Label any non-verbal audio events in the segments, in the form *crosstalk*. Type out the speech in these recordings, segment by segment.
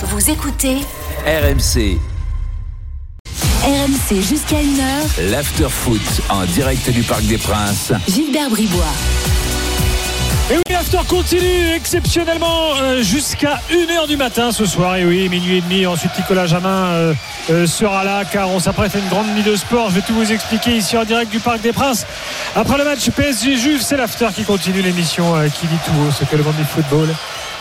Vous écoutez RMC, RMC jusqu'à 1h. l'after foot en direct du Parc des Princes. Gilbert Bribois. Et oui, l'after continue exceptionnellement euh, jusqu'à 1h du matin ce soir. Et oui, minuit et demi. Ensuite, Nicolas Jamin euh, euh, sera là car on s'apprête à une grande nuit de sport. Je vais tout vous expliquer ici en direct du Parc des Princes. Après le match PSG Juve, c'est l'after qui continue l'émission euh, qui dit tout haut ce que le monde du football.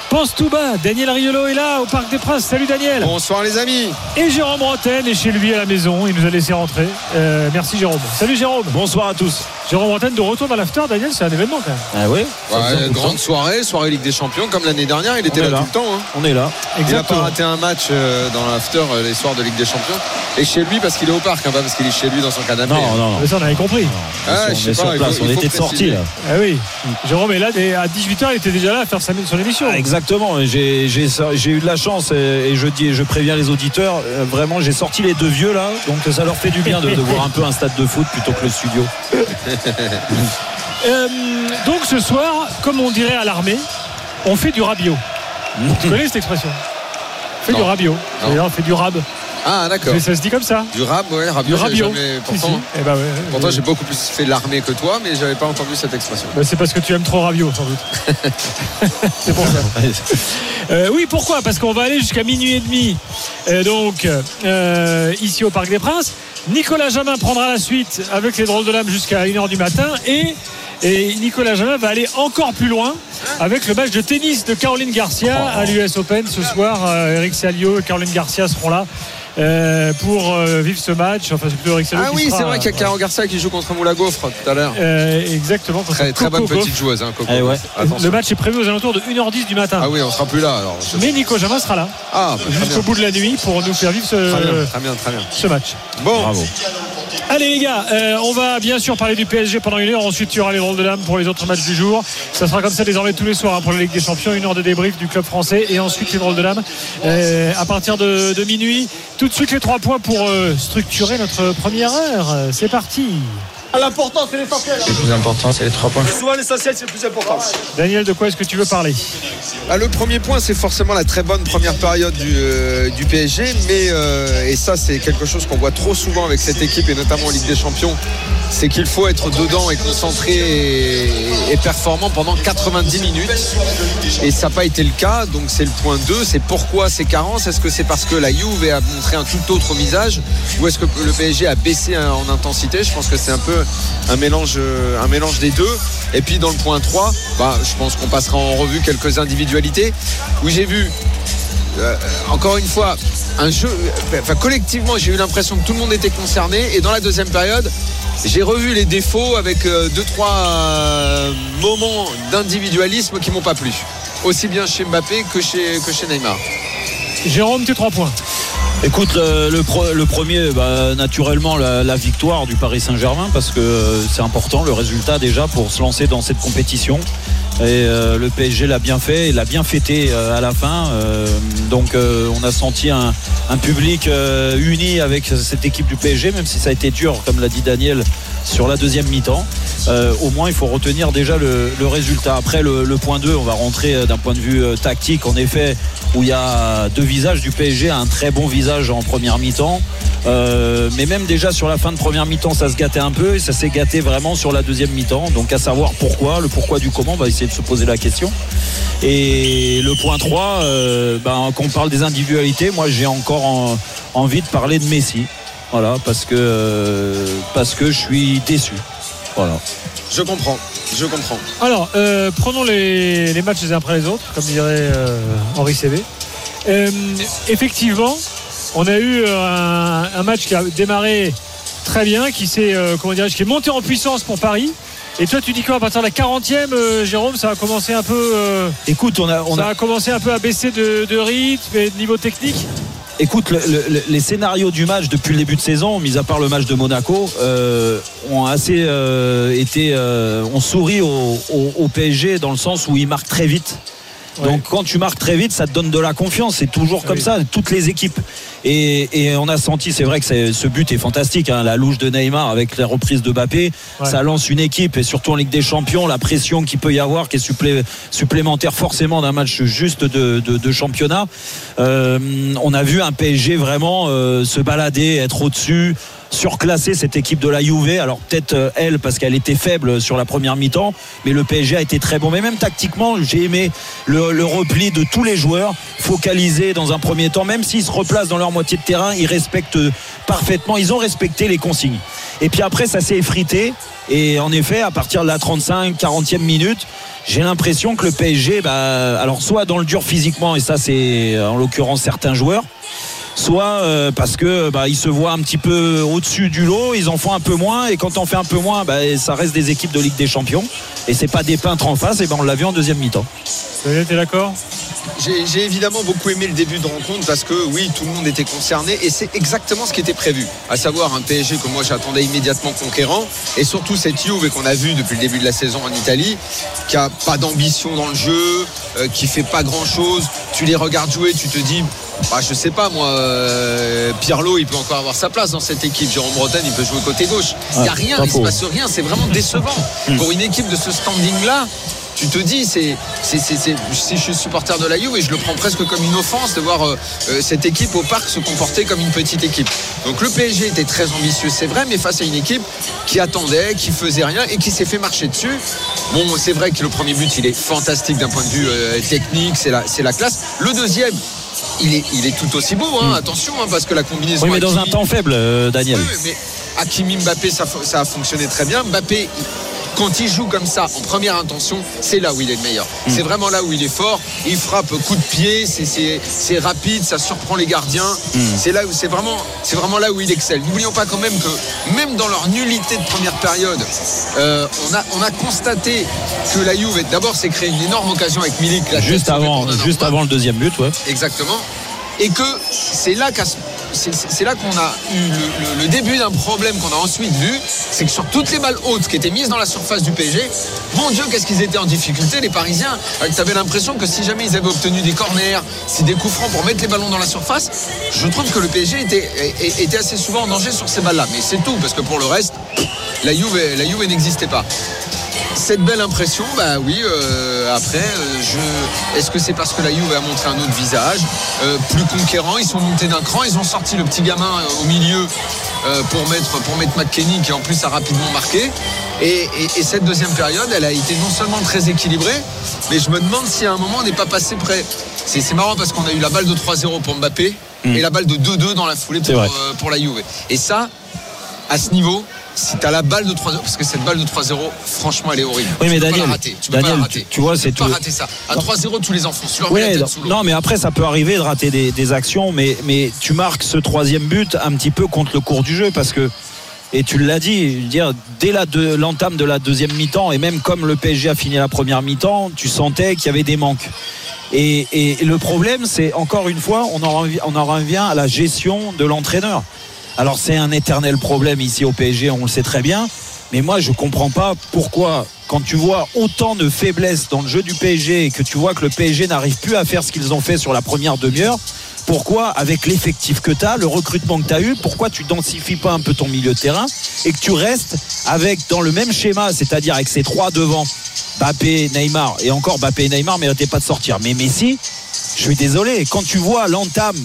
Pense tout bas, Daniel Riolo est là au Parc des Princes. Salut Daniel. Bonsoir les amis. Et Jérôme Roten est chez lui à la maison. Il nous a laissé rentrer. Euh, merci Jérôme. Salut Jérôme. Bonsoir à tous. Jérôme Roten de retour dans l'after. Daniel, c'est un événement quand même. Ah oui Ouais, grande soirée, soirée Ligue des Champions comme l'année dernière. Il était là, tout le temps. hein. On est là. Il n'a pas Exactement. raté un match euh, dans l'after euh, les soirs de Ligue des Champions. Et chez lui parce qu'il est au parc, hein, pas parce qu'il est chez lui dans son canapé. Non, non, non. Mais ça, on avait compris. Ah, on je sais est sur pas, il place, faut- on il faut était de sortie préciser. là. Ah oui. Jérôme est là à 18h, il était déjà là à faire sa- son émission. Ah, exactement. J'ai eu de la chance et, et je dis, je préviens les auditeurs. euh, Vraiment, j'ai sorti les deux vieux là, donc ça leur fait du bien de, de voir un peu un stade de foot plutôt que le studio. *laughs* *laughs* Euh, donc ce soir, comme on dirait à l'armée, on fait du rabio. *laughs* Tu connais cette expression On fait Non. du rabio. D'ailleurs, on fait du rab. Ah d'accord. Mais ça se dit comme ça. Du rab, ouais, Du rabio. j'avais rabio. jamais- Pourtant, si. Eh ben ouais. pourtant Euh, j'ai beaucoup plus fait l'armée que toi, mais j'avais pas entendu cette expression. bah, c'est parce que tu aimes trop rabio, sans doute. *laughs* c'est pour ça. Euh, oui, pourquoi? Parce qu'on va aller jusqu'à minuit et demi. Euh, donc, ici au Parc des Princes. Nicolas Jamin prendra la suite avec les drôles de l'âme jusqu'à 1h du matin. Et, et Nicolas Jamin va aller encore plus loin avec le match de tennis de Caroline Garcia à l'US Open ce soir. Euh, Eric Salio et Caroline Garcia seront là. Euh, pour euh, vivre ce match, enfin c'est plutôt Eric Ah qui oui, c'est vrai qu'il y a euh, Caro Garcia qui joue contre Moula Gaufre tout à l'heure. euh, exactement. Très, très bonne petite joueuse, hein, Coco. Eh ouais. Le match est prévu aux alentours de 1h10 du matin. Ah oui, on sera plus là alors. Je- Mais Nico Jamin sera là Ah, bah, très jusqu'au bout de la nuit pour nous faire vivre Très bien, ce, très bien, très bien. ce match. Bon, Bravo. Allez les gars, euh, on va bien sûr parler du PSG pendant une heure. Ensuite, il y aura les rôles de l'âme pour les autres matchs du jour. Ça sera comme ça désormais tous les soirs hein, pour la Ligue des Champions. Une heure de débrief du club français et ensuite les rôles de l'âme euh, à partir de, minuit. Tout de suite les trois points pour euh, structurer notre première heure. Euh, C'est parti. Le plus important, c'est les trois points. Daniel, de quoi est-ce que tu veux parler? Ah, le premier point, c'est forcément la très bonne première période du, euh, du PSG, mais euh, et ça, c'est quelque chose qu'on voit trop souvent avec cette équipe et notamment en Ligue des Champions, c'est qu'il faut être dedans et concentré et, et performant pendant 90 minutes. Et ça n'a pas été le cas, donc c'est le point 2. C'est pourquoi ces carences Est-ce que c'est parce que la Juve a montré un tout autre visage? Ou est-ce que le PSG a baissé en intensité? Je pense que c'est un peu un mélange, euh, un mélange des deux. Et puis dans le point 3, bah, je pense qu'on passera en revue quelques individualités où j'ai vu euh, encore une fois, un jeu. euh, Enfin, collectivement, j'ai eu l'impression que tout le monde était concerné. Et dans la deuxième période, j'ai revu les défauts avec euh, deux, trois euh, moments d'individualisme qui m'ont pas plu. Aussi bien chez Mbappé que chez, que chez Neymar. Jérôme, tes trois points. Écoute, euh, le, premier, bah, naturellement, la, victoire du Paris Saint-Germain, parce que euh, c'est important, le résultat déjà, pour se lancer dans cette compétition. Et euh, le PSG l'a bien fait, il l'a bien fêté à la fin. Donc on a senti un, public uni avec cette équipe du PSG, même si ça a été dur, comme l'a dit Daniel, sur la deuxième mi-temps. Euh, au moins, il faut retenir déjà le, résultat. Après, le, point 2, on va rentrer euh, d'un point de vue euh, tactique, en effet, où il y a deux visages du PSG, un très bon visage en première mi-temps. Mais même déjà sur la fin de première mi-temps, ça se gâtait un peu et ça s'est gâté vraiment sur la deuxième mi-temps. Donc à savoir pourquoi, le pourquoi du comment, on va essayer de se poser la question. Et le point 3, euh, ben, quand on parle des individualités, moi j'ai encore en- envie de parler de Messi. Voilà, parce que, parce que je suis déçu. Voilà. Je comprends. Je comprends. Alors, euh, prenons les, les matchs les uns après les autres, comme dirait euh, Henri CV. Euh, effectivement, on a eu euh, un, un match qui a démarré très bien, qui s'est euh, comment dirais-je, qui est monté en puissance pour Paris. Et toi, tu dis quoi à partir de la 40e, euh, Jérôme, ça a commencé un peu, euh, Écoute, on a, on ça a, a commencé un peu à baisser de, de rythme et de niveau technique? Écoute, le- le- les scénarios du match depuis le début de saison, mis à part le match de Monaco, euh, ont assez euh, été. euh, on sourit au, au- au PSG dans le sens où il marque très vite. Ouais. Donc quand tu marques très vite, ça te donne de la confiance. C'est toujours comme Oui. ça, toutes les équipes. Et, et on a senti, c'est vrai que ce but est fantastique, hein, la louche de Neymar avec la reprise de Mbappé. Ouais. Ça lance une équipe et surtout en Ligue des Champions, la pression qu'il peut y avoir, qui est supplé- supplémentaire forcément d'un match juste de, de- de championnat. Euh, on a vu un PSG vraiment euh, se balader, être au-dessus surclasser cette équipe de la Juve alors peut-être euh, elle parce qu'elle était faible sur la première mi-temps mais le PSG a été très bon mais même tactiquement j'ai aimé le, le repli de tous les joueurs focalisés dans un premier temps même s'ils se replacent dans leur moitié de terrain ils respectent parfaitement ils ont respecté les consignes. Et puis après ça s'est effrité. Et en effet à partir de la 35 40e minute j'ai l'impression que le PSG bah, alors soit dans le dur physiquement et ça c'est en l'occurrence certains joueurs soit euh, parce que bah, ils se voient un petit peu au-dessus du lot, ils en font un peu moins et quand on fait un peu moins, bah, ça reste des équipes de Ligue des Champions et c'est pas des peintres en face et ben on l'a vu en deuxième mi-temps. T'es d'accord? J'ai évidemment beaucoup aimé le début de rencontre parce que oui, tout le monde était concerné et c'est exactement ce qui était prévu. À savoir un PSG que moi j'attendais immédiatement conquérant et surtout cette Juve qu'on a vu depuis le début de la saison en Italie, qui a pas d'ambition dans le jeu, euh, qui fait pas grand chose. Tu les regardes jouer, tu te dis, bah, je sais pas moi, euh, Pirlo il peut encore avoir sa place dans cette équipe. Jérôme Bretagne il peut jouer côté gauche. Il n'y a Ouais, rien, il se faux. passe rien. C'est vraiment décevant pour une équipe de ce standing là tu te dis, c'est, c'est, c'est, c'est- si je suis supporter de la Juve et je le prends presque comme une offense de voir euh, euh, cette équipe au parc se comporter comme une petite équipe. Donc le PSG était très ambitieux, c'est vrai, mais face à une équipe qui attendait, qui faisait rien et qui s'est fait marcher dessus. Bon, c'est vrai que le premier but, il est fantastique d'un point de vue euh, technique, c'est la, c'est la classe. Le deuxième, il est, il est tout aussi beau, hein, attention, hein, parce que la combinaison. Oui mais dans un temps faible euh, Daniel. oui, mais Hakimi Mbappé, ça, ça a fonctionné très bien. Mbappé, quand il joue comme ça, en première intention, c'est là où il est le meilleur. C'est vraiment là où il est fort. Il frappe coup de pied, c'est- rapide, ça surprend les gardiens. C'est là où c'est vraiment, c'est vraiment là où il excelle. N'oublions pas quand même que même dans leur nullité de première période, euh, on, a, on a constaté que la Juve, d'abord, s'est créé une énorme occasion avec Milik. Juste avant, juste avant le deuxième but, ouais. Exactement. Et que c'est là qu'à ce- c'est- là qu'on a eu le, début d'un problème qu'on a ensuite vu, c'est que sur toutes les balles hautes qui étaient mises dans la surface du PSG, mon Dieu, qu'est-ce qu'ils étaient en difficulté, les Parisiens. Tu avais l'impression que si jamais ils avaient obtenu des corners, si des coups francs pour mettre les ballons dans la surface, je trouve que le PSG était assez souvent en danger sur ces balles-là. Mais c'est tout, parce que pour le reste, la Juve, la Juve n'existait pas cette belle impression, bah oui, euh, après, euh, je... est-ce que c'est parce que la Juve a montré un autre visage, euh, plus conquérant, ils sont montés d'un cran, ils ont sorti le petit gamin au milieu pour mettre pour mettre McKenny qui en plus a rapidement marqué. Et, et- et cette deuxième période, elle a été non seulement très équilibrée, mais je me demande si à un moment on n'est pas passé près. C'est c'est marrant parce qu'on a eu la balle de 3-0 pour Mbappé et la balle de 2-2 dans la foulée pour, pour la Juve. Et ça, à ce niveau, si tu as la balle de 3-0, parce que cette balle de 3-0, franchement, elle est horrible. Oui, mais tu peux Daniel, pas la rater. Tu peux Daniel, pas la rater. tu- tu vois, c'est peux pas tout- rater ça. À 3-0, tous les enfants. Tu leur mets Ouais, la tête non, sous l'eau. non, mais après, ça peut arriver de rater des, des actions, mais, mais tu marques ce troisième but un petit peu contre le cours du jeu parce que, et tu l'as dit, je veux dire, dès l'entame de la deuxième mi-temps, et même comme le PSG a fini la première mi-temps, tu sentais qu'il y avait des manques. Et, et le problème, c'est encore une fois, on en, revient, on en revient à la gestion de l'entraîneur. Alors c'est un éternel problème ici au PSG, on le sait très bien. Mais moi, je comprends pas pourquoi, quand tu vois autant de faiblesses dans le jeu du PSG et que tu vois que le PSG n'arrive plus à faire ce qu'ils ont fait sur la première demi-heure, pourquoi, avec l'effectif que tu as, le recrutement que tu as eu, pourquoi tu densifies pas un peu ton milieu de terrain et que tu restes avec, dans le même schéma, c'est-à-dire avec ces trois devant, Bappé, Neymar, et encore Bappé et Neymar méritaient pas de sortir. Mais Messi, je suis désolé, quand tu vois l'entame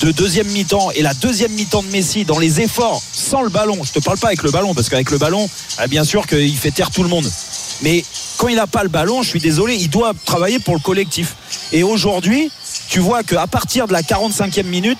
de deuxième mi-temps et la deuxième mi-temps de Messi dans les efforts sans le ballon, je te parle pas avec le ballon parce qu'avec le ballon, ah, bien sûr qu'il fait taire tout le monde. Mais quand il n'a pas le ballon, je suis désolé, il doit travailler pour le collectif. Et aujourd'hui, tu vois qu'à partir de la 45e minute,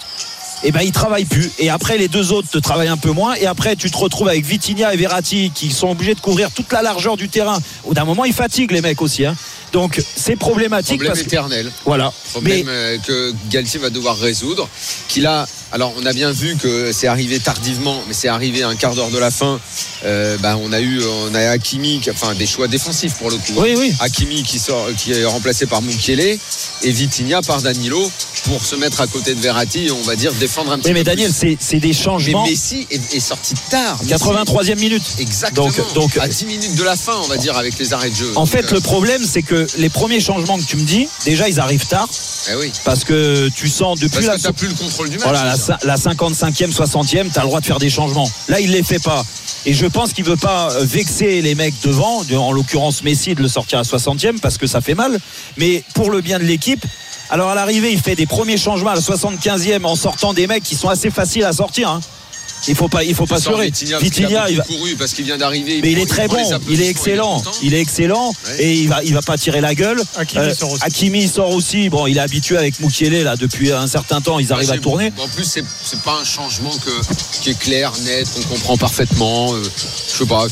eh ben, il travaille plus. Et après, les deux autres te travaillent un peu moins. Et après, tu te retrouves avec Vitinha et Verratti qui sont obligés de couvrir toute la largeur du terrain. Au d'un moment, ils fatiguent les mecs aussi. hein. Donc, c'est problématique. Problème parce que- éternel. Voilà. Problème Mais euh, que Galtier va devoir résoudre. Qu'il a. Alors, on a bien vu que c'est arrivé tardivement, mais c'est arrivé à un quart d'heure de la fin. Euh, bah, on a eu, on a Hakimi, qui- enfin des choix défensifs pour le coup. oui, oui. Hakimi qui sort, qui est remplacé par Mukiele et Vitinha par Danilo pour se mettre à côté de Verratti et on va dire défendre un petit Oui, mais peu Daniel, c'est des Mais changements. Messi est, est sorti tard. Messi- 83e minute. Exactement. Donc- donc- à 10 minutes de la fin, on va dire, avec les arrêts de jeu. En Donc, fait, euh, le problème, c'est que les premiers changements que tu me dis, déjà ils arrivent tard Eh oui. parce que tu sens depuis Parce la que t'as plus le contrôle du match. voilà, la, déjà. cin- la 55e, 60e, tu as le droit de faire des changements. Là, il les fait pas. Et je pense qu'il veut pas euh, vexer les mecs devant, de- en l'occurrence Messi, de le sortir à 60e parce que ça fait mal. Mais pour le bien de l'équipe, alors à l'arrivée, il fait des premiers changements à la 75e en sortant des mecs qui sont assez faciles à sortir. hein. Il faut pas, il faut pas se leurrer. Vitinha, il va, couru parce qu'il vient d'arriver. mais il est très bon, il est excellent, il est excellent Ouais. et il va, il va pas tirer la gueule. Euh, Hakimi sort aussi. Hakimi sort aussi. Bon, il est habitué avec Mukiele là depuis un certain temps. Ils arrivent Ouais, à tourner. En plus, c'est c'est pas un changement que, qui est clair, net, qu'on comprend parfaitement. euh, je sais pas.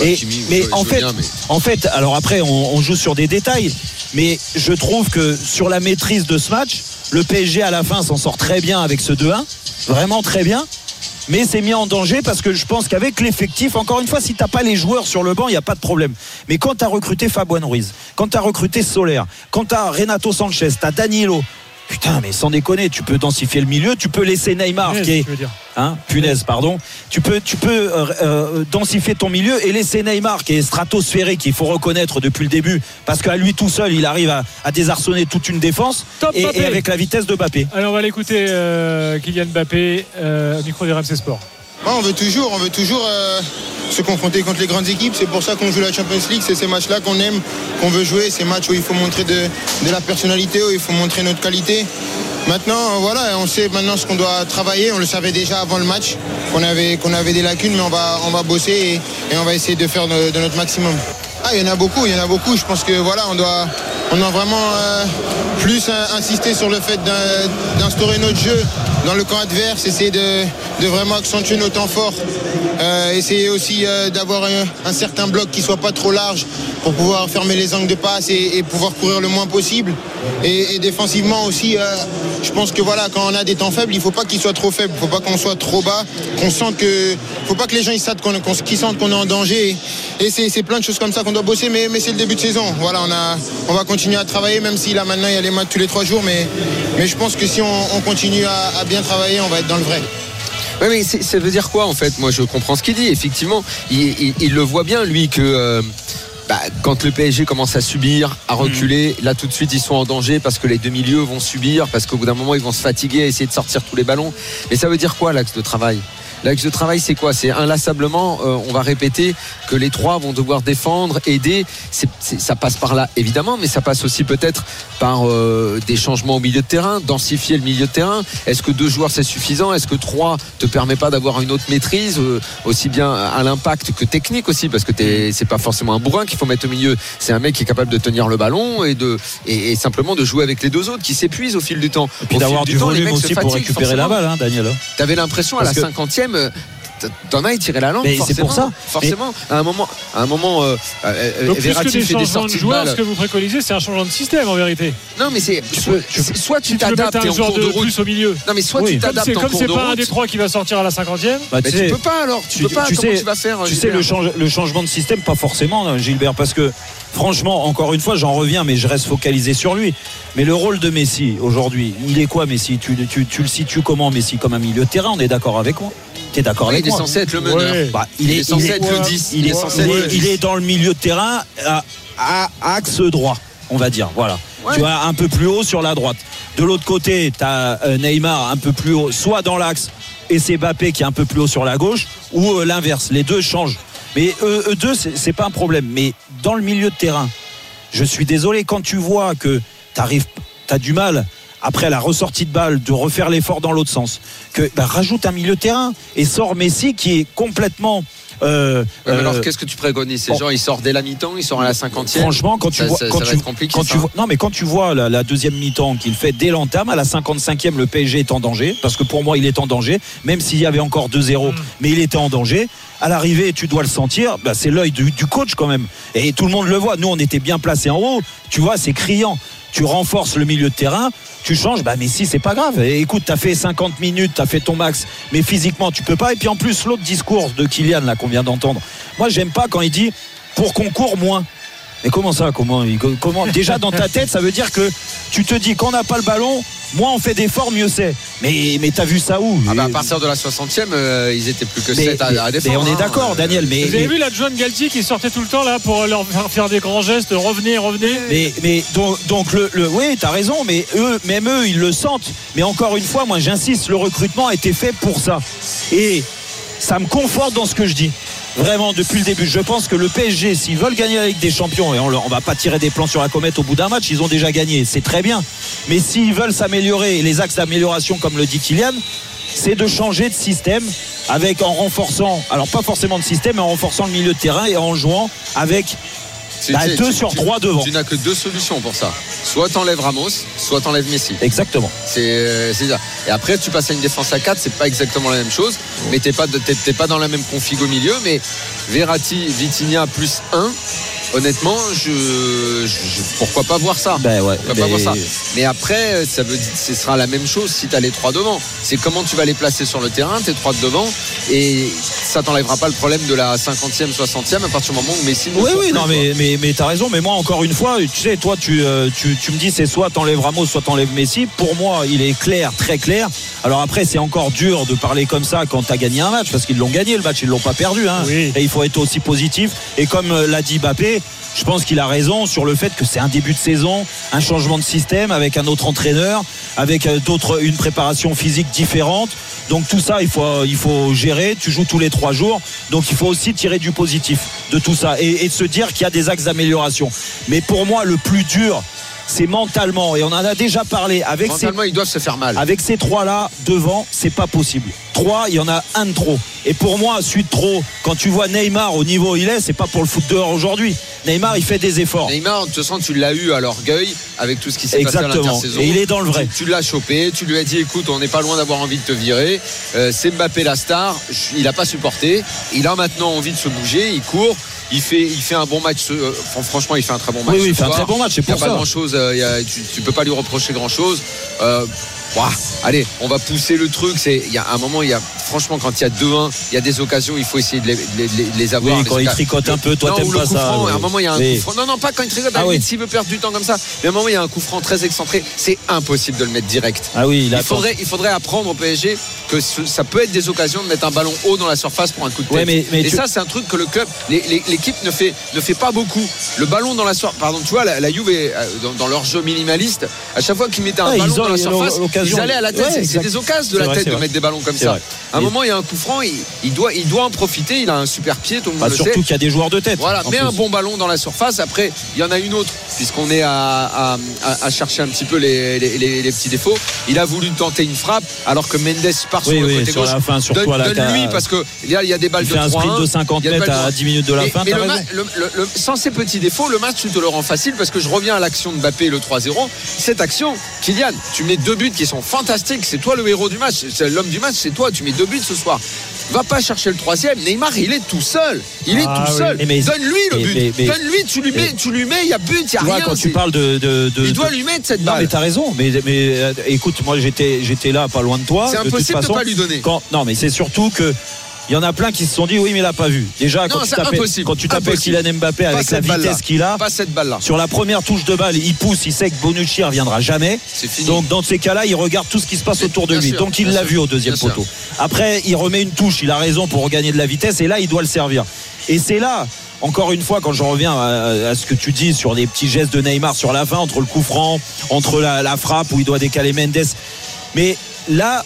je- Et- Hakimi, mais je- en fait, bien, mais- en fait, alors après, on, on joue sur des détails, mais je trouve que sur la maîtrise de ce match, le PSG à la fin s'en sort très bien avec ce 2-1, vraiment très bien. Mais c'est mis en danger parce que je pense qu'avec l'effectif, encore une fois, si t'as pas les joueurs sur le banc, il n'y a pas de problème. Mais quand tu as recruté Fabien Ruiz, quand tu as recruté Soler, quand tu as Renato Sanchez, tu as Danilo, putain, mais sans déconner, tu peux densifier le milieu, tu peux laisser Neymar Punaise, qui est. Hein, punaise, pardon. Tu peux, tu peux euh, euh, densifier ton milieu et laisser Neymar, qui est stratosphérique, qu'il faut reconnaître depuis le début, parce qu'à lui tout seul, il arrive à, à désarçonner toute une défense, Top et, et avec la vitesse de Mbappé. Allez, on va l'écouter, euh, Kylian Mbappé, euh, micro des RMC Sport. Ouais, on veut toujours, on veut toujours euh, se confronter contre les grandes équipes. C'est pour ça qu'on joue la Champions League. C'est ces matchs-là qu'on aime, qu'on veut jouer. Ces matchs où il faut montrer de, la personnalité, où il faut montrer notre qualité. Maintenant, voilà, on sait maintenant ce qu'on doit travailler. On le savait déjà avant le match, qu'on avait, avait des lacunes, mais on va, on va bosser et, on va essayer de faire de, notre maximum. Ah, il y en a beaucoup, il y en a beaucoup. Je pense que voilà, on doit, on vraiment euh, plus insister sur le fait d'instaurer notre jeu dans le camp adverse, essayer de, de vraiment accentuer nos temps forts, Euh, essayer aussi euh, d'avoir un, certain bloc qui soit pas trop large pour pouvoir fermer les angles de passe et, pouvoir courir le moins possible. Et, défensivement aussi, euh, je pense que voilà, quand on a des temps faibles, il faut pas qu'ils soient trop faibles, il faut pas qu'on soit trop bas, qu'on sente que, faut pas que les gens ils sentent qu'on, qu'on- est en danger. Et c'est, plein de choses comme ça qu'on doit bosser, mais, mais c'est le début de saison. Voilà, on a, on va continuer à travailler, même si là maintenant il y a les matchs tous les trois jours, mais, mais je pense que si on, on continue à bien travailler, on va être dans le vrai. Ouais, mais ça veut dire quoi en fait? Moi je comprends ce qu'il dit. Effectivement, il, il- il le voit bien lui que euh, bah, quand le PSG commence à subir, à reculer, là tout de suite ils sont en danger parce que les deux milieux vont subir, parce qu'au bout d'un moment ils vont se fatiguer à essayer de sortir tous les ballons. Mais ça veut dire quoi l'axe de travail? L'axe de travail, c'est quoi? C'est inlassablement, euh, on va répéter que les trois vont devoir défendre, aider. Ça passe par là, évidemment, mais ça passe aussi peut-être par euh, des changements au milieu de terrain, densifier le milieu de terrain. Est-ce que deux joueurs c'est suffisant? Est-ce que trois te permet pas d'avoir une autre maîtrise, euh, aussi bien à l'impact que technique aussi? Parce que t'es- c'est pas forcément un bourrin qu'il faut mettre au milieu. C'est un mec qui est capable de tenir le ballon et de et, et simplement de jouer avec les deux autres qui s'épuisent au fil du temps. Et puis d'avoir du temps, volume aussi pour récupérer la balle, hein, Daniel. T'avais l'impression à la Parce que- 50e, t- t'en as étiré la langue. C'est forcément, pour ça. Forcément. À un moment, à un moment, euh, euh, Donc, plus que Verratti des fait des changements de sorties de joueurs, ce que vous préconisez, c'est un changement de système en vérité. Non, mais c'est soit, tu t'adaptes un en joueur cours de de route. plus au milieu. Non, mais soit Oui. tu t'adaptes comme c'est pas un des trois qui va sortir à la 50e. Bah, Mais tu peux pas alors. Tu, peux pas. tu comment sais, tu vas faire tu sais le, change- le changement de système, pas forcément, hein, Gilbert, parce que franchement, encore une fois, j'en reviens, mais je reste focalisé sur lui. Mais le rôle de Messi aujourd'hui, il est quoi, Messi? Tu, tu- tu le situes comment, Messi Comme un milieu de terrain, on est d'accord avec moi Tu es d'accord Ouais, avec Il est moi censé être le meneur. Ouais. Bah, Il est censé être le ouais, 10. il est, censé il être est- le il 10. est dans le milieu de terrain à, à axe droit, on va dire. Voilà. Ouais. Tu vois, un peu plus haut sur la droite. De l'autre côté, tu as Neymar un peu plus haut, soit dans l'axe, et c'est Mbappé qui est un peu plus haut sur la gauche, ou euh, l'inverse. Les deux changent. Mais eux, eux deux, c'est c'est pas un problème. Mais dans le milieu de terrain, je suis désolé, quand tu vois que tu as du mal après la ressortie de balle de refaire l'effort dans l'autre sens que bah, rajoute un milieu de terrain et sort Messi qui est complètement euh, Ouais, mais alors euh, qu'est-ce que tu préconises C'est bon. genre il sort dès la mi-temps, il sort à la 50e. Franchement, quand tu Ça- vois, ça- quand ça va tu, être compliqué, quand ça. tu vois, non mais quand tu vois la, la deuxième mi-temps qu'il fait dès l'entame, à la 55e, le PSG est en danger, parce que pour moi, il est en danger, même s'il y avait encore 2-0, mais il était en danger. À l'arrivée, tu dois le sentir, bah, c'est l'œil du, du coach quand même. Et tout le monde le voit. Nous, on était bien placés en haut. Tu vois, c'est criant. Tu renforces le milieu de terrain, tu changes, bah mais si c'est pas grave. Écoute, t'as fait 50 minutes, t'as fait ton max, mais physiquement tu peux pas. Et puis en plus, l'autre discours de Kylian là qu'on vient d'entendre, moi j'aime pas quand il dit pour qu'on court moins. Mais comment ça comment, comment Déjà dans ta tête, ça veut dire que tu te dis qu'on n'a pas le ballon, moins on fait d'efforts, mieux c'est. Mais, mais t'as vu ça où? Ah bah, à partir de la 60e, euh, ils étaient plus que Mais- 7 à, à mais défendre. on est hein. d'accord, Daniel, mais, Vous avez mais- vu la John Galtier qui sortait tout le temps là pour leur faire faire des grands gestes, revenez, revenez. Mais, mais donc, donc le, le- oui, t'as raison, mais eux, même eux, ils le sentent. Mais encore une fois, moi, j'insiste, le recrutement a été fait pour ça. Et ça me conforte dans ce que je dis. Vraiment, depuis le début, je pense que le PSG, s'ils veulent gagner Ligue des Champions, et on, on va pas tirer des plans sur la comète au bout d'un match, ils ont déjà gagné, c'est très bien. Mais s'ils veulent s'améliorer, et les axes d'amélioration, comme le dit Kylian, c'est de changer de système avec en renforçant, alors pas forcément de système, mais en renforçant le milieu de terrain et en jouant avec Tu- bah, deux tu- sur tu- trois devant. Tu n'as que deux solutions pour ça. Soit t'enlèves Ramos, soit t'enlèves Messi. Exactement. C'est euh, ça. Et après, tu passes à une défense à 4, c'est pas exactement la même chose. Mais t'es pas, pas dans la même config au milieu. Mais Verratti, Vitinha plus 1, honnêtement, je, je- pourquoi pas voir ça? Ben ouais, Pourquoi pas mais- voir ça? Mais après, ça veut dire, ce sera la même chose si tu as les trois devant. C'est comment tu vas les placer sur le terrain, tes trois de devant, et ça t'enlèvera pas le problème de la 50e, 60e à partir du moment où Messi Oui, oui, plus, non, quoi. mais, mais, mais t'as raison. Mais moi, encore une fois, tu sais, toi, tu, euh, tu, tu me dis c'est soit t'enlèves Ramos, soit t'enlèves Messi. Pour moi, il est clair, très clair. Alors après, c'est encore dur de parler comme ça quand t'as gagné un match, parce qu'ils l'ont gagné le match, ils l'ont pas perdu. Hein. Oui. Et il faut être aussi positif. Et comme euh, l'a dit Bappé, je pense qu'il a raison sur le fait que c'est un début de saison, un changement de système avec un autre entraîneur, avec euh, d'autres, une préparation physique différente. Donc tout ça, il faut, il faut gérer. Tu joues tous les trois jours, donc il faut aussi tirer du positif de tout ça et, se dire qu'il y a des axes d'amélioration. Mais pour moi, le plus dur, c'est mentalement. Et on en a déjà parlé avec ces Mentalement, ils doivent se faire mal. avec ces trois-là devant, c'est pas possible. Trois, il y en a un de trop. Et pour moi, celui de trop, quand tu vois Neymar au niveau où il est, c'est pas pour le foot dehors aujourd'hui. Neymar, il fait des efforts. Neymar, de toute façon, tu l'as eu à l'orgueil avec tout ce qui s'est passé à Exactement. l'intersaison. Et il est dans le vrai. Tu, tu l'as chopé, tu lui as dit écoute, on n'est pas loin d'avoir envie de te virer. Euh, c'est Mbappé la star, il n'a pas supporté. Il a maintenant envie de se bouger, il court. Il fait, il fait un bon match. euh, fran- franchement, il fait un très bon match. Oui, oui, il fait un très bon match, c'est Il n'y a pour pas ça. grand chose. tu, tu peux pas lui reprocher grand chose. Allez, on va pousser le truc. C'est, il y a un moment, il y a, franchement, quand il y a 2-1, il y a des occasions, il faut essayer de les, les- les avoir. Oui, quand il occasions. tricote un peu, toi, t'aimes pas ça, franc, oui. à un moment, il y a un Oui. coup franc. Non, non, pas quand il tricote. Ah oui. S'il veut perdre du temps comme ça. Mais à un moment, il y a un coup franc très excentré. C'est impossible de le mettre direct. Ah oui, il Il faudrait, il faudrait apprendre au PSG que ce- ça peut être des occasions de mettre un ballon haut dans la surface pour un coup de tête. Ouais, mais- mais et tu- ça, c'est un truc que le club, l'équipe ne fait, ne fait pas beaucoup. Le ballon dans la surface, pardon, tu vois, la, la Juve, est, euh, dans, dans leur jeu minimaliste, à chaque fois qu'ils mettaient un ballon ils ont dans la surface, ils allaient à la tête. Ouais, C'est- des occasions de la vrai, tête de vrai. mettre des ballons comme ça. vrai. À un moment, il y a un coup franc, il, il doit, il doit en profiter. Il a un super pied, tout le monde Bah, le surtout qu'il y a des joueurs de tête. Voilà, plus. un bon ballon dans la surface. Après, il y en a une autre, puisqu'on est à, à- à- à chercher un petit peu les, les- les- les petits défauts. Il a voulu tenter une frappe, alors que Mendes part Oui, sur le oui, côté sur gauche. la fin, surtout Donne- à la ca- parce que là, il y a des balles Il de fait un 3 sprint de 50 il y a des mètres à 10 minutes de la Mais- fin, mais le le- le- sans ces petits défauts, le match, tu te le rends facile parce que je reviens à l'action de Mbappé, le 3-0. Cette action, Kylian, tu mets deux buts qui sont fantastiques. C'est toi le héros du match. L'homme du match, c'est toi. Tu mets deux buts ce soir. Va pas chercher le troisième. Neymar, il est tout seul. Il est Ah tout oui. seul. Mais- mais- Donne-lui le mais- but. mais- mais- Donne-lui, tu lui mets, mais- tu lui mets, il y a but, il y a Tu vois, rien. quand tu parles de. de, de- il doit de- lui mettre cette Non, mais balle. t'as raison. Mais, mais euh, écoute, moi, j'étais, j'étais là, pas loin de toi. C'est de toute impossible de façon. pas lui donner. Quand- non, mais c'est surtout que. Il y en a plein qui se sont dit oui mais il a pas vu. Déjà quand tu impossible. quand tu. Kylian Mbappé Pas avec la vitesse qu'il a Pas cette balle-là. sur la première touche de balle, il pousse, il sait que Bonucci ne reviendra jamais. Fini. Donc dans ces cas-là, il regarde tout ce qui se passe autour de lui. sûr, Donc il l'a vu au deuxième bien sûr. poteau. Après, il remet une touche, il a raison pour regagner de la vitesse et là, il doit le servir. Et c'est là, encore une fois, quand je reviens à, à ce que tu dis sur les petits gestes de Neymar sur la fin, entre le coup franc, entre la, la frappe où il doit décaler Mendes. Mais là,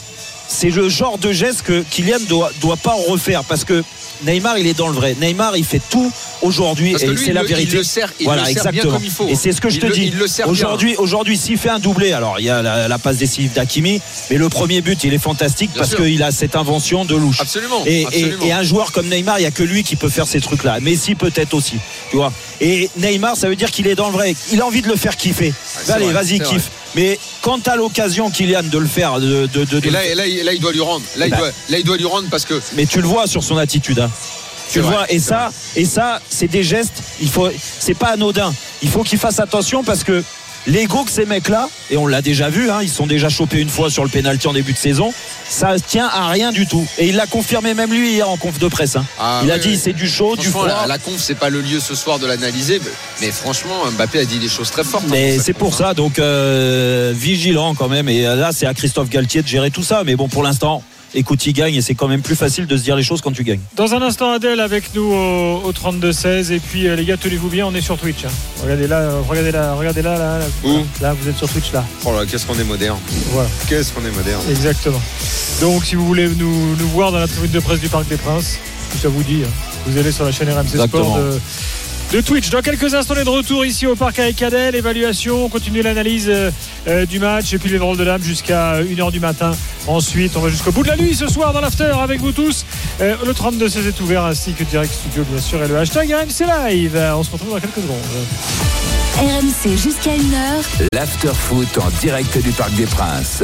c'est le genre de geste que Kylian doit, doit pas en refaire parce que Neymar, il est dans le vrai. Neymar, il fait tout aujourd'hui et c'est la vérité. il le sert- il voilà, le sert bien exactement. comme il faut, Et c'est ce que je Il te le- dis. Aujourd'hui, aujourd'hui, s'il fait un doublé, alors il y a la, la passe décisive d'Akimi, mais le premier but, il est fantastique Bien parce qu'il a cette invention de louche. Absolument, Et, et- absolument. et un joueur comme Neymar, il n'y a que lui qui peut faire ces trucs-là. Messi peut-être aussi, tu vois. Et Neymar, ça veut dire qu'il est dans le vrai. Il a envie de le faire kiffer. c'est Allez, vas-y, kiffe. Mais quand as l'occasion, Kylian, de le faire, de, de- de- Et là, et là, il- là, il doit lui rendre. Là, il Bah. doit, là, il doit lui rendre parce que mais tu le vois sur son attitude. hein. Tu le vrai, vois. Et ça, et ça, c'est des gestes. Il faut, c'est pas anodin. Il faut qu'il fasse attention parce que l'ego que ces mecs-là, et on l'a déjà vu, hein, ils sont déjà chopés une fois sur le pénalty en début de saison, ça tient à rien du tout. Et il l'a confirmé même lui hier en conf de presse. hein. Ah, il a dit c'est du chaud, du froid. la, la conf, c'est pas le lieu ce soir de l'analyser, mais, mais franchement, Mbappé a dit des choses très fortes. hein, Mais c'est pour ça, donc euh, vigilant quand même. Et là, c'est à Christophe Galtier de gérer tout ça. Mais bon, pour l'instant, écoute, il gagne et c'est quand même plus facile de se dire les choses quand tu gagnes. Dans un instant, Adèle avec nous au, au 32-16. Et puis, euh, les gars, tenez-vous bien, on est sur Twitch. hein. Regardez là, euh, regardez là, regardez là, là. Là, Où Là, vous êtes sur Twitch, là. Oh là, qu'est-ce qu'on est moderne. Voilà. Qu'est-ce qu'on est moderne. Exactement. Donc, si vous voulez nous, nous voir dans la tribune de presse du Parc des Princes, tout ça vous dit, hein, vous allez sur la chaîne RMC Exactement. Sport de, de Twitch. Dans quelques instants, on est de retour ici au Parc avec Adèle. Évaluation, on continue l'analyse euh, euh, du match et puis les drôles de dames jusqu'à 1h du matin. Ensuite, on va jusqu'au bout de la nuit ce soir dans l'after avec vous tous. Euh, le 32-16 est ouvert ainsi que Direct Studio, bien sûr, et le hashtag RMC Live. Euh, On se retrouve dans quelques secondes. RMC jusqu'à 1h. L'after foot en direct du Parc des Princes.